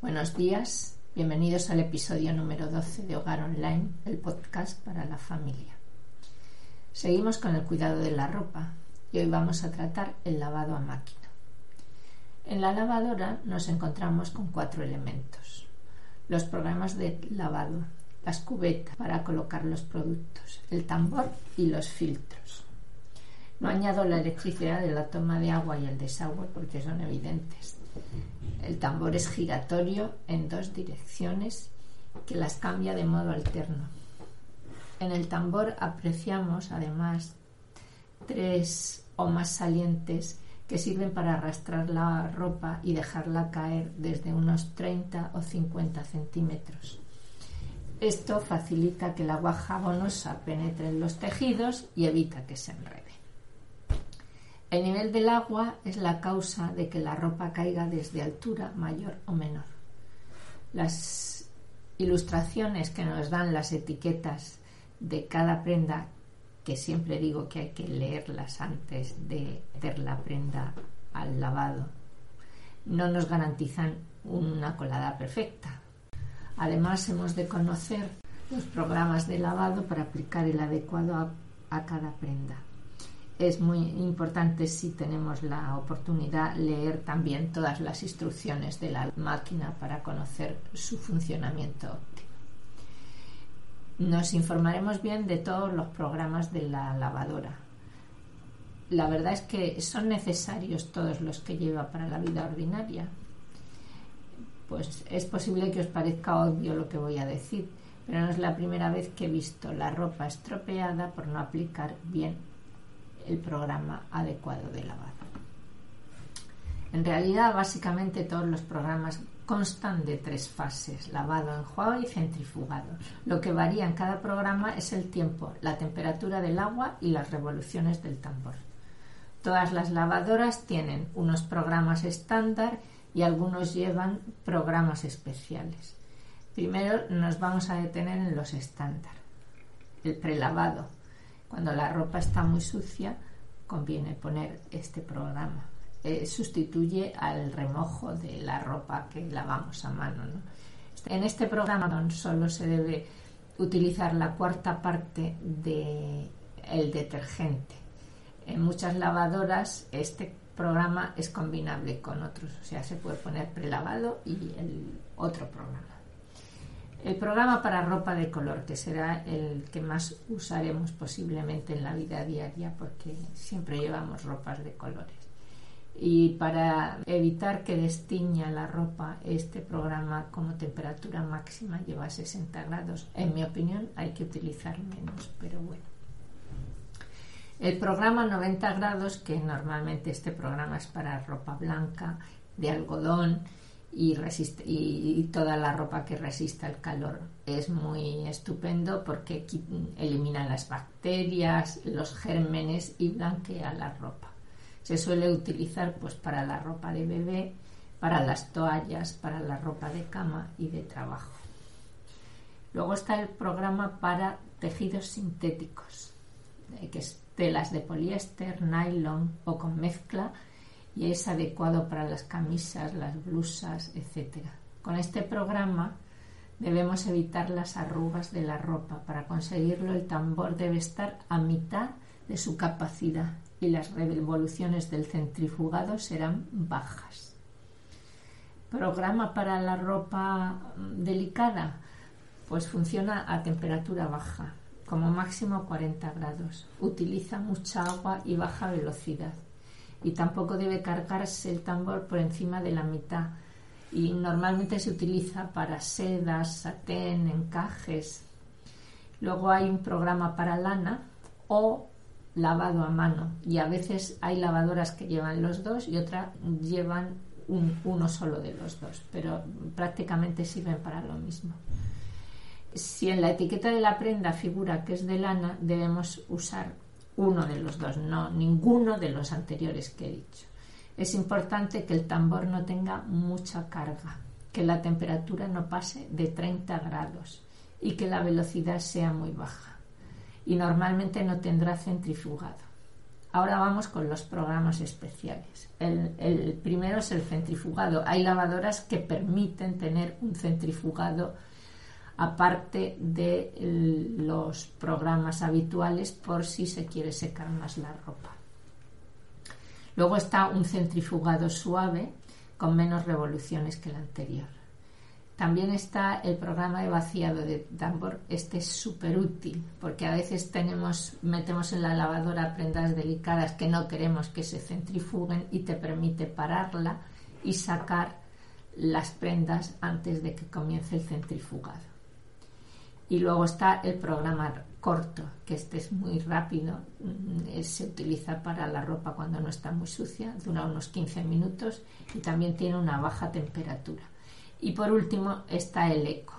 buenos días. Bienvenidos al episodio número 12 de Hogar Online, el podcast para la familia. Seguimos con el cuidado de la ropa y hoy vamos a tratar el lavado a máquina. En la lavadora nos encontramos con cuatro elementos. Los programas de lavado, las cubetas para colocar los productos, el tambor y los filtros. No añado la electricidad de la toma de agua y el desagüe porque son evidentes. El tambor es giratorio en dos direcciones que las cambia de modo alterno. En el tambor apreciamos además tres o más salientes que sirven para arrastrar la ropa y dejarla caer desde unos 30 o 50 centímetros. Esto facilita que el agua jabonosa penetre en los tejidos y evita que se enrede. El nivel del agua es la causa de que la ropa caiga desde altura mayor o menor. Las ilustraciones que nos dan las etiquetas de cada prenda, que siempre digo que hay que leerlas antes de meter la prenda al lavado, no nos garantizan una colada perfecta. Además, hemos de conocer los programas de lavado para aplicar el adecuado a, a cada prenda es muy importante si tenemos la oportunidad leer también todas las instrucciones de la máquina para conocer su funcionamiento. Nos informaremos bien de todos los programas de la lavadora. La verdad es que son necesarios todos los que lleva para la vida ordinaria. Pues es posible que os parezca obvio lo que voy a decir, pero no es la primera vez que he visto la ropa estropeada por no aplicar bien el programa adecuado de lavado. En realidad, básicamente todos los programas constan de tres fases, lavado, enjuague y centrifugado. Lo que varía en cada programa es el tiempo, la temperatura del agua y las revoluciones del tambor. Todas las lavadoras tienen unos programas estándar y algunos llevan programas especiales. Primero nos vamos a detener en los estándar. El prelavado, cuando la ropa está muy sucia, conviene poner este programa. Eh, sustituye al remojo de la ropa que lavamos a mano. En este programa solo se debe utilizar la cuarta parte del el detergente. En muchas lavadoras este programa es combinable con otros, o sea, se puede poner prelavado y el otro programa. El programa para ropa de color, que será el que más usaremos posiblemente en la vida diaria, porque siempre llevamos ropas de colores. Y para evitar que destiña la ropa, este programa como temperatura máxima lleva 60 grados. En mi opinión hay que utilizar menos, pero bueno. El programa 90 grados, que normalmente este programa es para ropa blanca, de algodón, y, toda la ropa que resista el calor. Es muy estupendo porque elimina las bacterias, los gérmenes y blanquea la ropa. Se suele utilizar pues para la ropa de bebé, para las toallas, para la ropa de cama y de trabajo. Luego está el programa para tejidos sintéticos, eh, que es telas de poliéster, nylon o con mezcla y es adecuado para las camisas, las blusas, etc. Con este programa debemos evitar las arrugas de la ropa. Para conseguirlo el tambor debe estar a mitad de su capacidad y las revoluciones del centrifugado serán bajas. Programa para la ropa delicada, pues funciona a temperatura baja, como máximo 40 grados. Utiliza mucha agua y baja velocidad y tampoco debe cargarse el tambor por encima de la mitad y normalmente se utiliza para sedas, satén, encajes. Luego hay un programa para lana o lavado a mano y a veces hay lavadoras que llevan los dos y otras llevan uno solo de los dos, pero prácticamente sirven para lo mismo. Si en la etiqueta de la prenda figura que es de lana, debemos usar uno de los dos, no ninguno de los anteriores que he dicho. Es importante que el tambor no tenga mucha carga, que la temperatura no pase de 30 grados y que la velocidad sea muy baja. Y normalmente no tendrá centrifugado. Ahora vamos con los programas especiales. El, primero es el centrifugado. Hay lavadoras que permiten tener un centrifugado aparte de los programas habituales por si se quiere secar más la ropa. Luego está un centrifugado suave con menos revoluciones que el anterior. También está el programa de vaciado de Danbor. Este es súper útil porque a veces metemos en la lavadora prendas delicadas que no queremos que se centrifuguen y te permite pararla y sacar las prendas antes de que comience el centrifugado. Y luego está el programa corto, que este es muy rápido, mm, se utiliza para la ropa cuando no está muy sucia, dura unos 15 minutos y también tiene una baja temperatura. Y por último está el eco.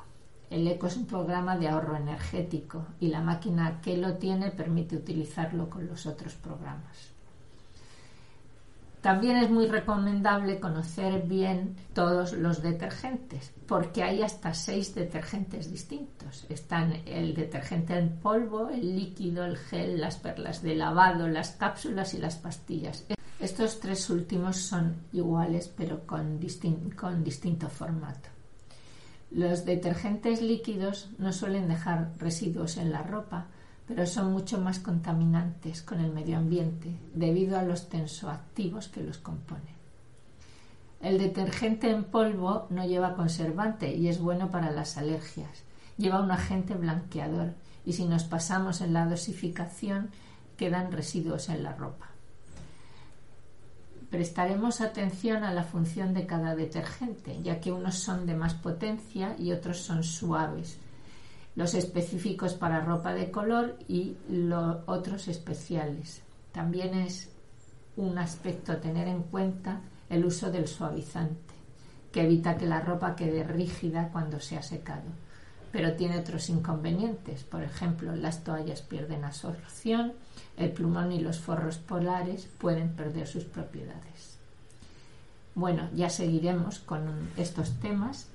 El eco es un programa de ahorro energético y la máquina que lo tiene permite utilizarlo con los otros programas. También es muy recomendable conocer bien todos los detergentes, porque hay hasta seis detergentes distintos. Están el detergente en polvo, el líquido, el gel, las perlas de lavado, las cápsulas y las pastillas. Estos tres últimos son iguales pero con, distinto formato. Los detergentes líquidos no suelen dejar residuos en la ropa, pero son mucho más contaminantes con el medio ambiente debido a los tensoactivos que los componen. El detergente en polvo no lleva conservante y es bueno para las alergias. Lleva un agente blanqueador y si nos pasamos en la dosificación quedan residuos en la ropa. Prestaremos atención a la función de cada detergente, ya que unos son de más potencia y otros son suaves. Los específicos para ropa de color y los otros especiales. También es un aspecto a tener en cuenta el uso del suavizante, que evita que la ropa quede rígida cuando se ha secado. Pero tiene otros inconvenientes. Por ejemplo, las toallas pierden absorción, el plumón y los forros polares pueden perder sus propiedades. Bueno, ya seguiremos con estos temas.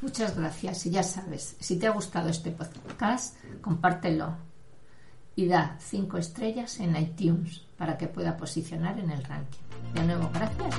Muchas gracias y ya sabes, si te ha gustado este podcast, compártelo y da cinco estrellas en iTunes para que pueda posicionar en el ranking. De nuevo, gracias